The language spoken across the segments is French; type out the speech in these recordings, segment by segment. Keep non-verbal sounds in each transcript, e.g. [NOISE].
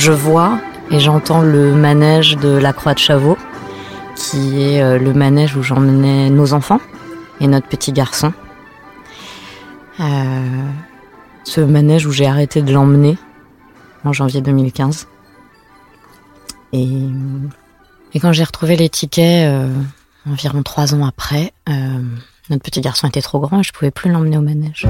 je vois et j'entends le manège de la Croix de Chavaux, qui est euh, le manège où j'emmenais nos enfants et notre petit garçon. Euh, ce manège où j'ai arrêté de l'emmener en janvier 2015. Et, quand j'ai retrouvé les tickets euh, environ trois ans après, notre petit garçon était trop grand et je pouvais plus l'emmener au manège.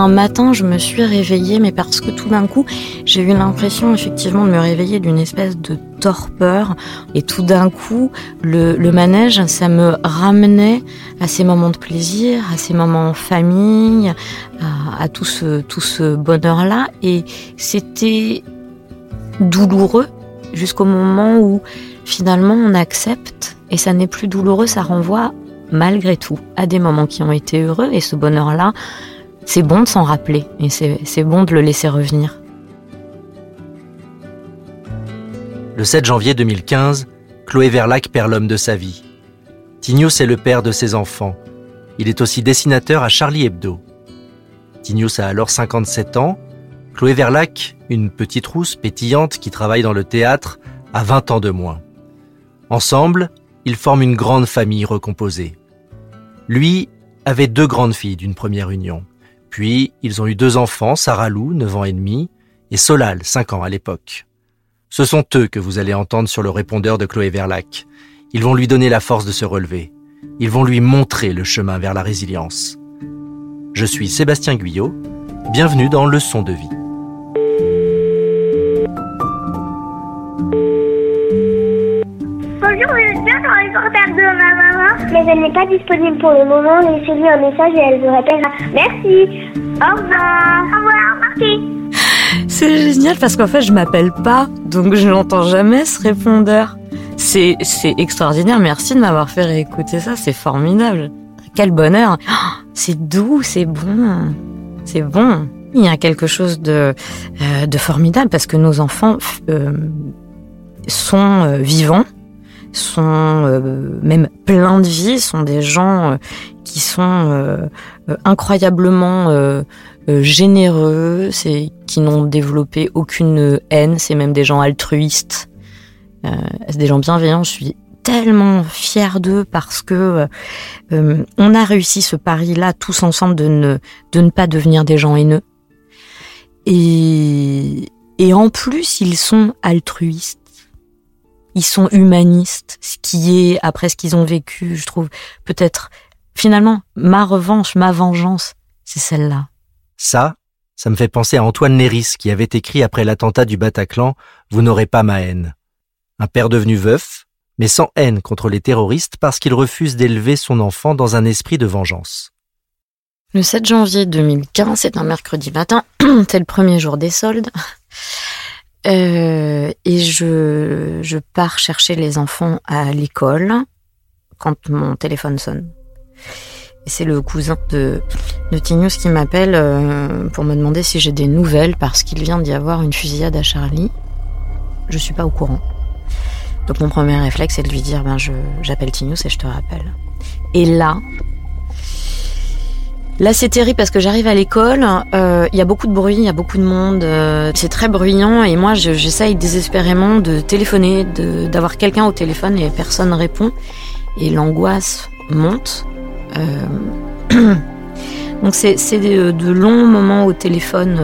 Un matin, je me suis réveillée, mais parce que tout d'un coup, j'ai eu l'impression effectivement de me réveiller d'une espèce de torpeur. Et tout d'un coup, le, manège, ça me ramenait à ces moments de plaisir, à ces moments en famille, à, tout ce, tout ce bonheur-là. Et c'était douloureux jusqu'au moment où finalement on accepte et ça n'est plus douloureux, ça renvoie malgré tout à des moments qui ont été heureux et ce bonheur-là, c'est bon de s'en rappeler et c'est bon de le laisser revenir. Le 7 janvier 2015, Chloé Verlac perd l'homme de sa vie. Tignous est le père de ses enfants. Il est aussi dessinateur à Charlie Hebdo. Tignous a alors 57 ans. Chloé Verlac, une petite rousse pétillante qui travaille dans le théâtre, a 20 ans de moins. Ensemble, ils forment une grande famille recomposée. Lui avait deux grandes filles d'une première union. Puis, ils ont eu deux enfants, Sarah Lou, 9 ans et demi, et Solal, 5 ans à l'époque. Ce sont eux que vous allez entendre sur le répondeur de Chloé Verlac. Ils vont lui donner la force de se relever. Ils vont lui montrer le chemin vers la résilience. Je suis Sébastien Guyot. Bienvenue dans Leçon de vie. Bonjour, dans les Mais elle n'est pas disponible pour le moment. Laissez-lui un message et elle vous rappellera. Merci. Au revoir. Au revoir, merci. C'est génial parce qu'en fait, je m'appelle pas, donc je n'entends jamais ce répondeur. C'est, c'est extraordinaire. Merci de m'avoir fait réécouter ça. C'est formidable. Quel bonheur. Oh, c'est doux, c'est bon. C'est bon. Il y a quelque chose de, euh, de formidable parce que nos enfants euh, sont euh, vivants sont euh, même pleins de vie, sont des gens euh, qui sont euh, incroyablement généreux, c'est qui n'ont développé aucune haine, c'est même des gens altruistes, c'est des gens bienveillants. Je suis tellement fière d'eux parce que on a réussi ce pari-là tous ensemble de ne de ne pas devenir des gens haineux. Et et en plus, ils sont altruistes ils sont humanistes, ce qui est, après ce qu'ils ont vécu, je trouve, peut-être, finalement, ma revanche, ma vengeance, c'est celle-là. Ça, ça me fait penser à Antoine Léris qui avait écrit après l'attentat du Bataclan Vous n'aurez pas ma haine. Un père devenu veuf, mais sans haine contre les terroristes parce qu'il refuse d'élever son enfant dans un esprit de vengeance. Le 7 janvier 2015, c'est un mercredi matin, [CLEARS THROAT] c'est le premier jour des soldes. Euh, et je, je pars chercher les enfants à l'école quand mon téléphone sonne. Et c'est le cousin de, de qui m'appelle euh, pour me demander si j'ai des nouvelles parce qu'il vient d'y avoir une fusillade à Charlie. Je suis pas au courant. Donc mon premier réflexe c'est de lui dire ben j'appelle Tignous et je te rappelle. Et là, Là, c'est terrible parce que j'arrive à l'école, euh, il y a beaucoup de bruit, il y a beaucoup de monde, euh, c'est très bruyant et moi, j'essaye désespérément de téléphoner, d'avoir quelqu'un au téléphone et personne ne répond. Et l'angoisse monte. Euh, [CLEARS THROAT] donc c'est de, de, longs moments au téléphone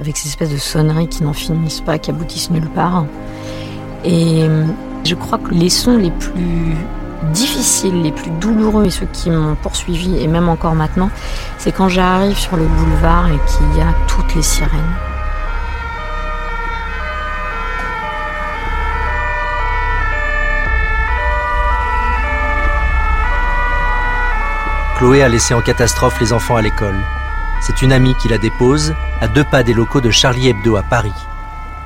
avec ces espèces de sonneries qui n'en finissent pas, qui aboutissent nulle part. Et je crois que les sons les plus difficiles, les plus douloureux et ceux qui m'ont poursuivi et même encore maintenant, c'est quand j'arrive sur le boulevard et qu'il y a toutes les sirènes. Chloé a laissé en catastrophe les enfants à l'école. C'est une amie qui la dépose à deux pas des locaux de Charlie Hebdo à Paris.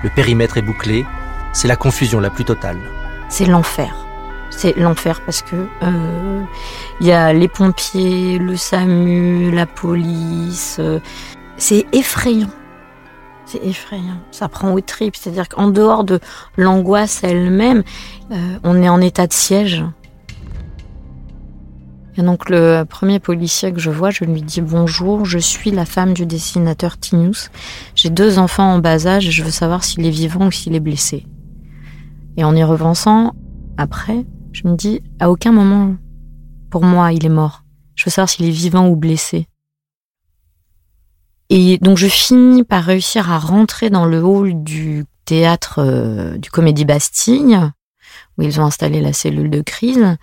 Le périmètre est bouclé, c'est la confusion la plus totale. C'est l'enfer c'est l'enfer parce que euh, il y a les pompiers, le SAMU, la police. Euh, c'est effrayant. C'est effrayant. Ça prend au tripes. C'est-à-dire qu'en dehors de l'angoisse elle-même, euh, on est en état de siège. Et donc le premier policier que je vois, je lui dis bonjour, je suis la femme du dessinateur Tinius. J'ai deux enfants en bas âge et je veux savoir s'il est vivant ou s'il est blessé. Et en y revançant, après, je me dis à aucun moment, pour moi, il est mort. Je veux savoir s'il est vivant ou blessé. Et donc je finis par réussir à rentrer dans le hall du théâtre euh, du Comédie Bastille, où ils ont installé la cellule de crise.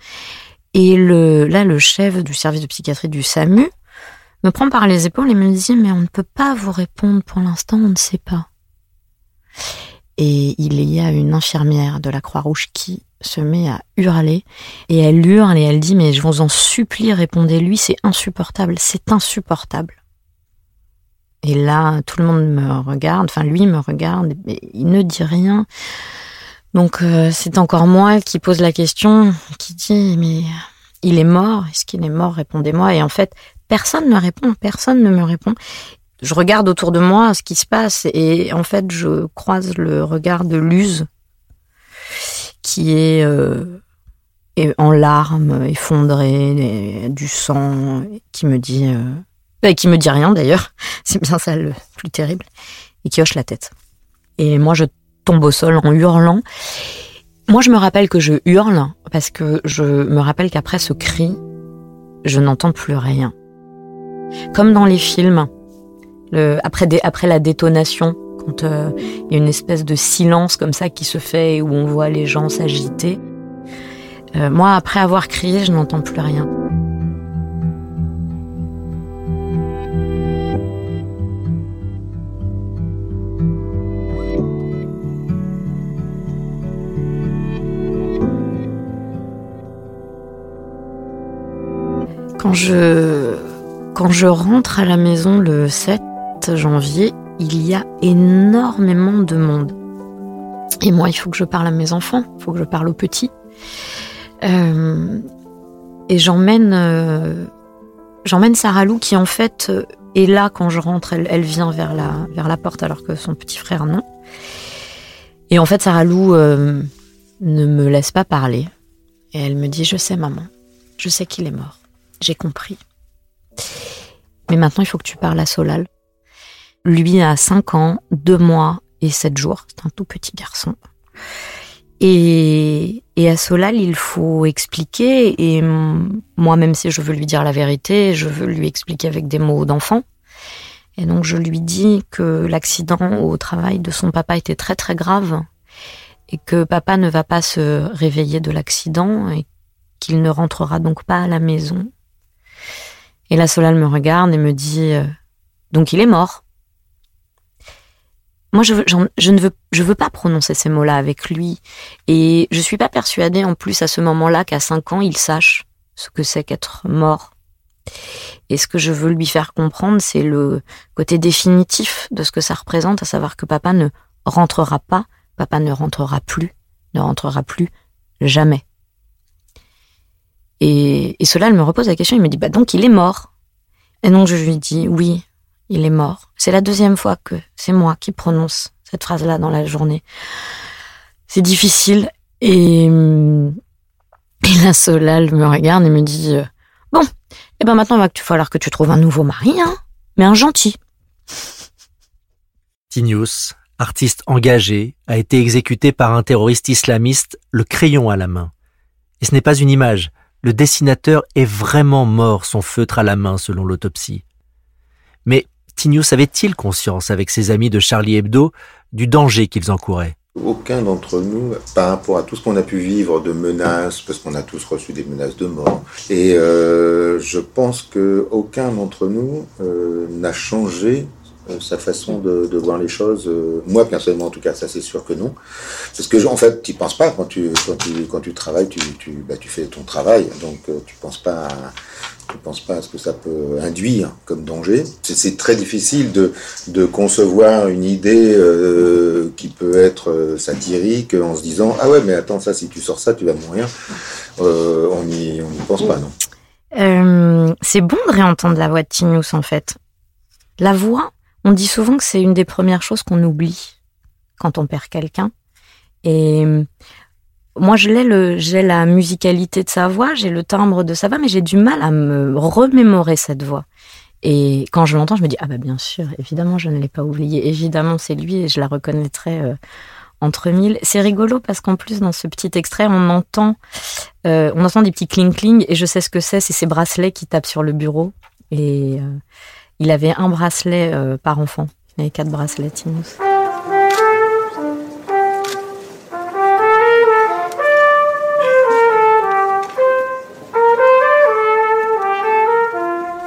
Et là, le chef du service de psychiatrie du SAMU me prend par les épaules et me dit Mais on ne peut pas vous répondre pour l'instant, on ne sait pas. Et il y a une infirmière de la Croix-Rouge qui se met à hurler et elle hurle et elle dit mais je vous en supplie répondez-lui c'est insupportable c'est insupportable. Et là tout le monde me regarde enfin lui me regarde mais il ne dit rien. Donc euh, c'est encore moi qui pose la question qui dit mais il est mort est-ce qu'il est mort répondez-moi. Et en fait personne ne répond personne ne me répond. Je regarde autour de moi ce qui se passe et en fait je croise le regard de Luz qui est euh, en larmes, effondré, du sang, qui me dit, euh, qui me dit rien d'ailleurs, [LAUGHS] c'est bien ça le plus terrible, et qui hoche la tête. Et moi, je tombe au sol en hurlant. Moi, je me rappelle que je hurle parce que je me rappelle qu'après ce cri, je n'entends plus rien. Comme dans les films, après la détonation, quand euh, il y a une espèce de silence comme ça qui se fait où on voit les gens s'agiter. Euh, moi, après avoir crié, je n'entends plus rien. Quand je, quand je rentre à la maison le 7 janvier, il y a énormément de monde. Et moi, il faut que je parle à mes enfants, il faut que je parle aux petits. Euh, et j'emmène, euh, j'emmène Sarah Lou qui en fait euh, est là quand je rentre. Elle, vient vers la, vers la porte alors que son petit frère non. Et en fait, Sarah Lou ne me laisse pas parler. Et elle me dit Je sais, maman, je sais qu'il est mort. J'ai compris. Mais maintenant, il faut que tu parles à Solal. Lui a 5 ans, 2 mois et 7 jours. C'est un tout petit garçon. Et, à Solal, il faut expliquer. Et moi, même si je veux lui dire la vérité, je veux lui expliquer avec des mots d'enfant. Et donc, je lui dis que l'accident au travail de son papa était très très grave et que papa ne va pas se réveiller de l'accident et qu'il ne rentrera donc pas à la maison. Et la Solal me regarde et me dit euh, Donc il est mort. Moi, je, je, ne veux, je veux pas prononcer ces mots-là avec lui. Et je suis pas persuadée, en plus, à ce moment-là, qu'à 5 ans, il sache ce que c'est qu'être mort. Et ce que je veux lui faire comprendre, c'est le côté définitif de ce que ça représente, à savoir que papa ne rentrera pas, papa ne rentrera plus, ne rentrera plus jamais. Et, et cela, elle me repose la question, il me dit, bah donc il est mort. Et donc je lui dis, oui, il est mort. C'est la deuxième fois que c'est moi qui prononce cette phrase-là dans la journée. C'est difficile et, et la Solal me regarde et me dit euh, Bon, et eh ben maintenant, il va falloir que tu trouves un nouveau mari, hein, mais un gentil. Tinius, artiste engagé, a été exécuté par un terroriste islamiste, le crayon à la main. Et ce n'est pas une image. Le dessinateur est vraiment mort, son feutre à la main, selon l'autopsie. Mais Tinius avait-il conscience, avec ses amis de Charlie Hebdo, du danger qu'ils encouraient? Aucun d'entre nous, par rapport à tout ce qu'on a pu vivre de menaces, parce qu'on a tous reçu des menaces de mort, et euh, je pense que aucun d'entre nous euh, n'a changé sa façon de, voir les choses. moi, personnellement, en tout cas, ça c'est sûr que non. Parce que, en fait, tu penses pas quand tu, quand tu, quand tu travailles, tu, tu, bah, tu fais ton travail, donc tu penses pas à je ne pense pas à ce que ça peut induire comme danger. C'est très difficile de, de, concevoir une idée euh, qui peut être euh, satirique en se disant Ah ouais, mais attends, ça, si tu sors ça, tu vas mourir. Euh, on n'y on pense pas, non C'est bon de réentendre la voix de Tinius, en fait. La voix, on dit souvent que c'est une des premières choses qu'on oublie quand on perd quelqu'un. Et Moi, je l'ai le, j'ai la musicalité de sa voix, j'ai le timbre de sa voix, mais j'ai du mal à me remémorer cette voix. Et quand je l'entends, je me dis ah bah bien sûr, évidemment, je ne l'ai pas oublié. Évidemment, c'est lui et je la reconnaîtrai euh, entre mille. C'est rigolo parce qu'en plus dans ce petit extrait, on entend, euh, on entend des petits cling cling et je sais ce que c'est. C'est ces bracelets qui tapent sur le bureau. Et euh, il avait un bracelet par enfant. Il avait quatre bracelets, Tinus.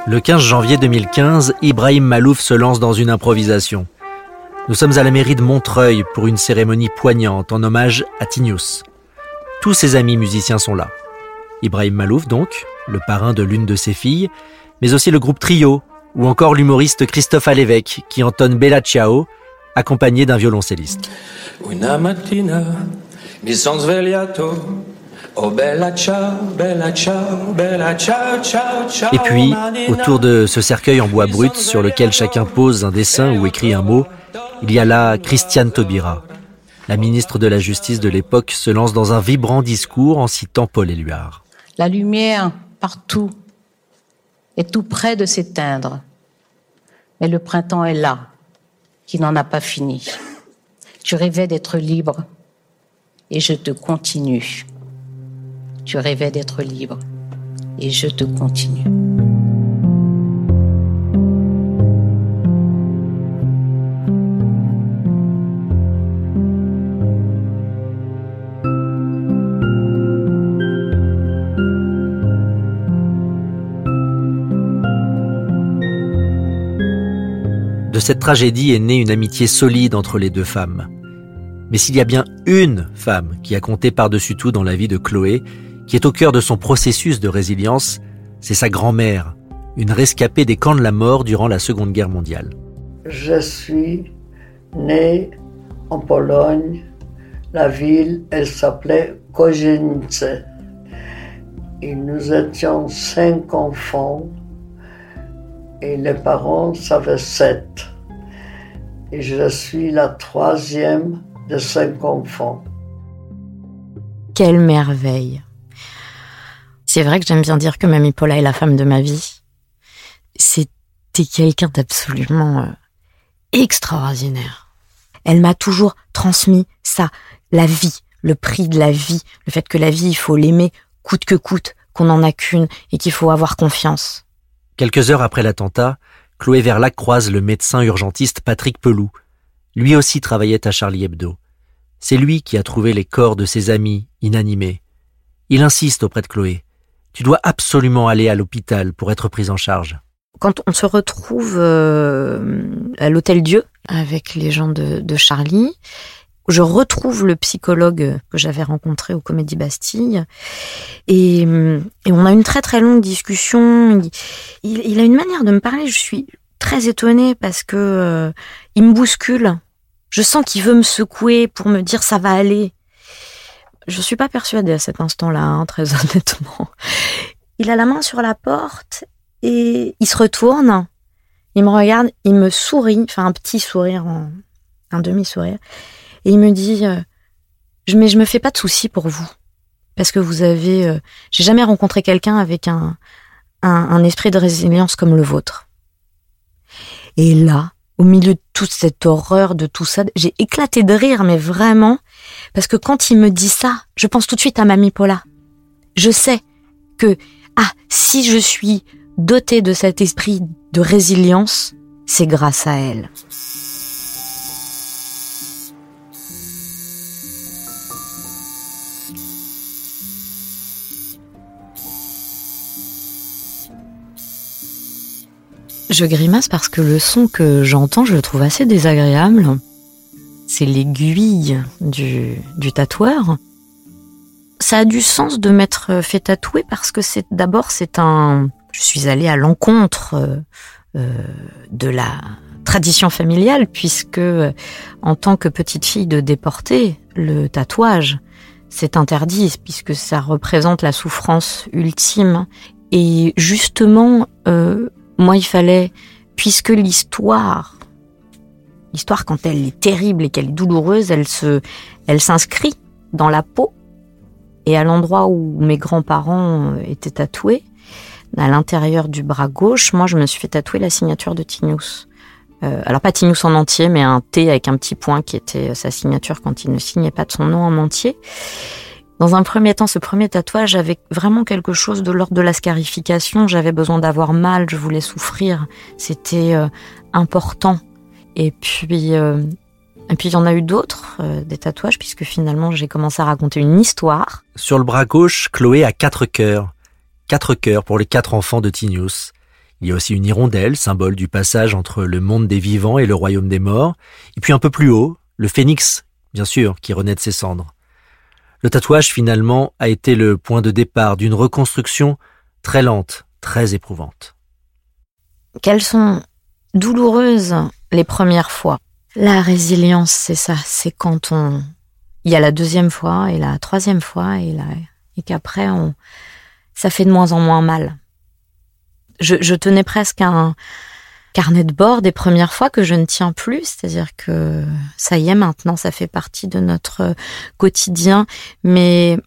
Le 15 janvier 2015, Ibrahim Malouf se lance dans une improvisation. Nous sommes à la mairie de Montreuil pour une cérémonie poignante en hommage à Tinius. Tous ses amis musiciens sont là. Ibrahim Malouf donc, le parrain de l'une de ses filles, mais aussi le groupe Trio, ou encore l'humoriste Christophe Alévèque qui entonne Bella Ciao, accompagné d'un violoncelliste. Una mattina mi son svegliato Oh, Et puis, autour de ce cercueil en bois brut sur lequel chacun pose un dessin ou écrit un mot, il y a là Christiane Taubira. La ministre de la Justice de l'époque se lance dans un vibrant discours en citant Paul Éluard. La lumière, partout, est tout près de s'éteindre. Mais le printemps est là, qui n'en a pas fini. Tu rêvais d'être libre, et je te continue. Tu rêvais d'être libre et je te continue. Cette tragédie est née une amitié solide entre les deux femmes. Mais s'il y a bien une femme qui a compté par-dessus tout dans la vie de Chloé, qui est au cœur de son processus de résilience, c'est sa grand-mère, une rescapée des camps de la mort durant la Seconde Guerre mondiale. Je suis née en Pologne. La ville, elle s'appelait Kozienice. Et nous étions cinq enfants et les parents avaient sept. Et je suis la troisième de cinq enfants. Quelle merveille c'est vrai que j'aime bien dire que Mamie Paula est la femme de ma vie. C'était quelqu'un d'absolument euh, extraordinaire. Elle m'a toujours transmis ça, la vie, le prix de la vie, le fait que la vie, il faut l'aimer coûte que coûte, qu'on n'en a qu'une et qu'il faut avoir confiance. Quelques heures après l'attentat, Chloé Verlac croise le médecin urgentiste Patrick Peloux. Lui aussi travaillait à Charlie Hebdo. C'est lui qui a trouvé les corps de ses amis inanimés. Il insiste auprès de Chloé. Tu dois absolument aller à l'hôpital pour être prise en charge. Quand on se retrouve euh, à l'Hôtel Dieu avec les gens de, Charlie, je retrouve le psychologue que j'avais rencontré au Comédie Bastille et, on a une très très longue discussion. Il, a une manière de me parler, je suis très étonnée parce que euh, il me bouscule. Je sens qu'il veut me secouer pour me dire ça va aller. Je suis pas persuadée à cet instant-là, hein, très [LAUGHS] honnêtement. Il a la main sur la porte et il se retourne. Il me regarde, il me sourit, enfin un petit sourire, un demi-sourire, et il me dit euh, je, Mais je me fais pas de soucis pour vous. Parce que vous avez. Euh, j'ai jamais rencontré quelqu'un avec un, un esprit de résilience comme le vôtre. Et là, au milieu de toute cette horreur, de tout ça, j'ai éclaté de rire, mais vraiment, parce que quand il me dit ça, je pense tout de suite à Mamie Paula. Je sais que, ah, si je suis dotée de cet esprit de résilience, c'est grâce à elle. Je grimace parce que le son que j'entends, je le trouve assez désagréable. C'est l'aiguille du, du tatoueur. Ça a du sens de m'être fait tatouer parce que c'est d'abord c'est un. Je suis allée à l'encontre euh, euh, de la tradition familiale puisque en tant que petite fille de déportée, le tatouage c'est interdit puisque ça représente la souffrance ultime. Et justement, euh, moi, il fallait, puisque l'histoire, l'histoire quand elle est terrible et qu'elle est douloureuse, elle se, elle s'inscrit dans la peau. Et à l'endroit où mes grands-parents euh, étaient tatoués, à l'intérieur du bras gauche, moi, je me suis fait tatouer la signature de Tinius. Euh, alors pas Tinius en entier, mais un T avec un petit point qui était sa signature quand il ne signait pas de son nom en entier. Dans un premier temps, ce premier tatouage avait vraiment quelque chose de l'ordre de la scarification. J'avais besoin d'avoir mal, je voulais souffrir. C'était euh, important. Et puis, euh, et puis il y en a eu d'autres, euh, des tatouages, puisque finalement j'ai commencé à raconter une histoire. Sur le bras gauche, Chloé a quatre cœurs. Quatre cœurs pour les quatre enfants de Tinius. Il y a aussi une hirondelle, symbole du passage entre le monde des vivants et le royaume des morts. Et puis un peu plus haut, le phénix, bien sûr, qui renaît de ses cendres. Le tatouage, finalement, a été le point de départ d'une reconstruction très lente, très éprouvante. Quelles sont douloureuses les premières fois? La résilience, c'est ça, c'est quand on... Il y a la deuxième fois et la troisième fois et, la... et qu'après, on... ça fait de moins en moins mal. Je, je tenais presque un carnet de bord des premières fois que je ne tiens plus, c'est-à-dire que ça y est maintenant, ça fait partie de notre quotidien, mais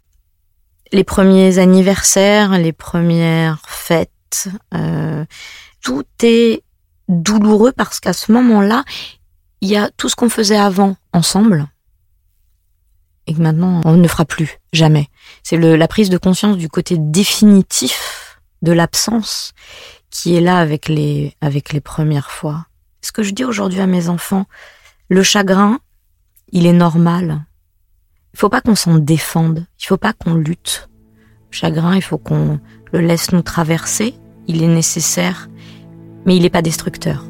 les premiers anniversaires, les premières fêtes, euh, tout est douloureux parce qu'à ce moment-là, il y a tout ce qu'on faisait avant ensemble. Et que maintenant on ne fera plus, jamais. C'est la prise de conscience du côté définitif de l'absence qui est là avec les, avec les premières fois. Ce que je dis aujourd'hui à mes enfants, le chagrin, il est normal. Il faut pas qu'on s'en défende, il faut pas qu'on lutte. Le chagrin, il faut qu'on le laisse nous traverser, il est nécessaire, mais il n'est pas destructeur.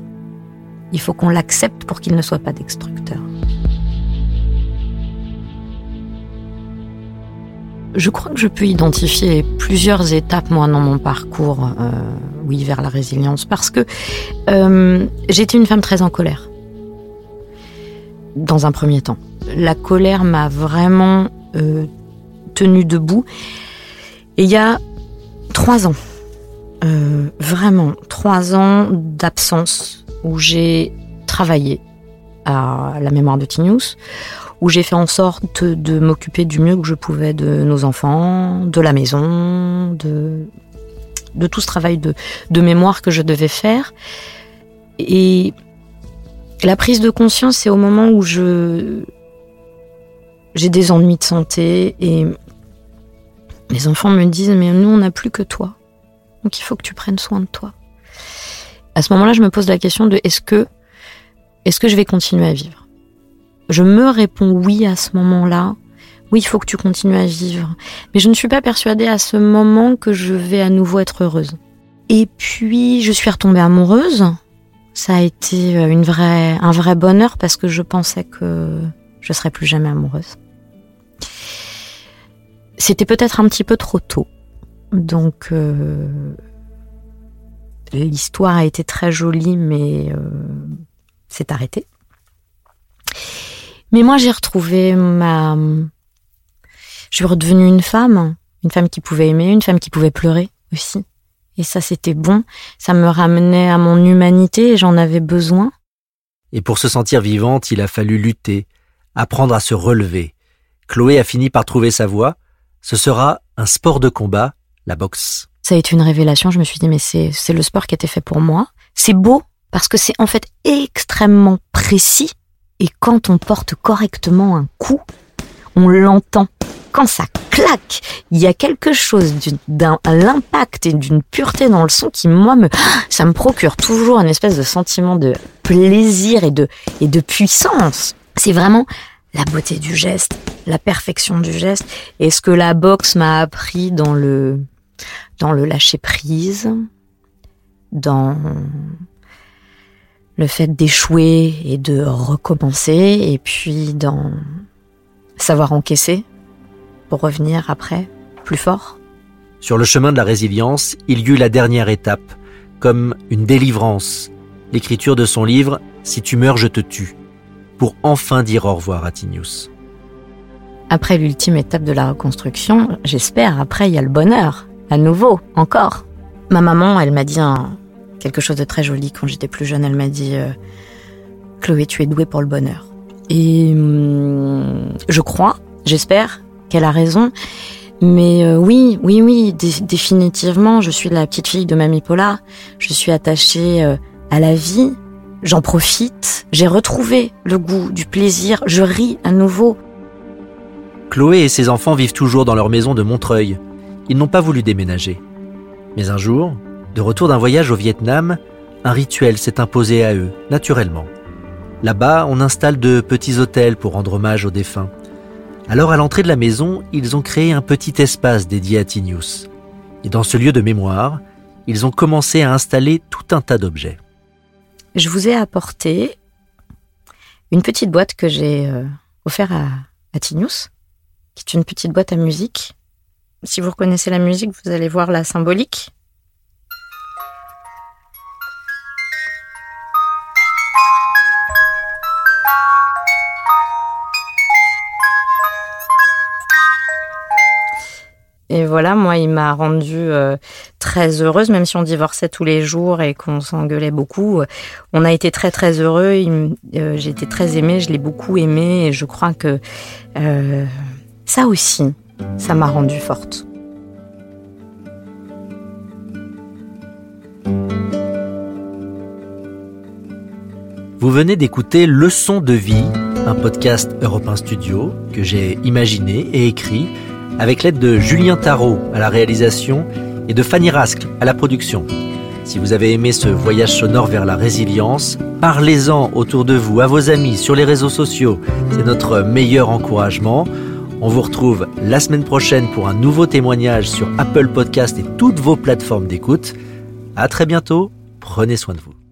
Il faut qu'on l'accepte pour qu'il ne soit pas destructeur. Je crois que je peux identifier plusieurs étapes, moi, dans mon parcours, euh, oui, vers la résilience, parce que euh, j'étais une femme très en colère, dans un premier temps. La colère m'a vraiment euh, tenue debout. Et il y a trois ans, euh, vraiment trois ans d'absence où j'ai travaillé à la mémoire de Tinius, où j'ai fait en sorte de m'occuper du mieux que je pouvais de nos enfants, de la maison, de, tout ce travail de, de mémoire que je devais faire. Et la prise de conscience, c'est au moment où je j'ai des ennuis de santé et les enfants me disent mais nous on n'a plus que toi. Donc il faut que tu prennes soin de toi. À ce moment-là, je me pose la question de est-ce que est-ce que je vais continuer à vivre? Je me réponds oui à ce moment-là. Oui, il faut que tu continues à vivre. Mais je ne suis pas persuadée à ce moment que je vais à nouveau être heureuse. Et puis, je suis retombée amoureuse. Ça a été une vraie, un vrai bonheur parce que je pensais que je serais plus jamais amoureuse. C'était peut-être un petit peu trop tôt. Donc, euh, l'histoire a été très jolie, mais euh, c'est arrêté. Mais moi, j'ai retrouvé ma. Je suis redevenue une femme, une femme qui pouvait aimer, une femme qui pouvait pleurer aussi. Et ça, c'était bon. Ça me ramenait à mon humanité et j'en avais besoin. Et pour se sentir vivante, il a fallu lutter, apprendre à se relever. Chloé a fini par trouver sa voie. Ce sera un sport de combat, la boxe. Ça a été une révélation. Je me suis dit, mais c'est, c'est le sport qui était fait pour moi. C'est beau parce que c'est en fait extrêmement précis. Et quand on porte correctement un coup, on l'entend. Quand ça claque, il y a quelque chose d'un l'impact et d'une pureté dans le son qui moi me ça me procure toujours une espèce de sentiment de plaisir et de et de puissance. C'est vraiment la beauté du geste, la perfection du geste et ce que la boxe m'a appris dans le dans le lâcher prise, dans le fait d'échouer et de recommencer, et puis dans savoir encaisser pour revenir après plus fort. Sur le chemin de la résilience, il y eut la dernière étape, comme une délivrance, l'écriture de son livre Si tu meurs, je te tue, pour enfin dire au revoir à Tinius. Après l'ultime étape de la reconstruction, j'espère, après il y a le bonheur, à nouveau, encore. Ma maman, elle m'a dit un, quelque chose de très joli quand j'étais plus jeune. Elle m'a dit euh, Chloé, tu es douée pour le bonheur. Et hum, je crois, j'espère qu'elle a raison. Mais euh, oui, oui, oui, définitivement, je suis la petite fille de Mamie Paula. Je suis attachée euh, à la vie. J'en profite. J'ai retrouvé le goût du plaisir. Je ris à nouveau. Chloé et ses enfants vivent toujours dans leur maison de Montreuil. Ils n'ont pas voulu déménager. Mais un jour, de retour d'un voyage au Vietnam, un rituel s'est imposé à eux, naturellement. Là-bas, on installe de petits hôtels pour rendre hommage aux défunts. Alors à l'entrée de la maison, ils ont créé un petit espace dédié à Tinius. Et dans ce lieu de mémoire, ils ont commencé à installer tout un tas d'objets. Je vous ai apporté une petite boîte que j'ai euh, offerte à, à Tinius, qui est une petite boîte à musique. Si vous reconnaissez la musique, vous allez voir la symbolique. Et voilà, moi, il m'a rendue euh, très heureuse, même si on divorçait tous les jours et qu'on s'engueulait beaucoup. On a été très très heureux. Euh, j'ai été très aimée, je l'ai beaucoup aimé et je crois que euh, ça aussi, ça m'a rendue forte. Vous venez d'écouter Leçon de vie, un podcast Europe Studio que j'ai imaginé et écrit avec l'aide de Julien Tarot à la réalisation et de Fanny Rascle à la production. Si vous avez aimé ce voyage sonore vers la résilience, parlez-en autour de vous, à vos amis, sur les réseaux sociaux. C'est notre meilleur encouragement. On vous retrouve la semaine prochaine pour un nouveau témoignage sur Apple Podcast et toutes vos plateformes d'écoute. À très bientôt. Prenez soin de vous.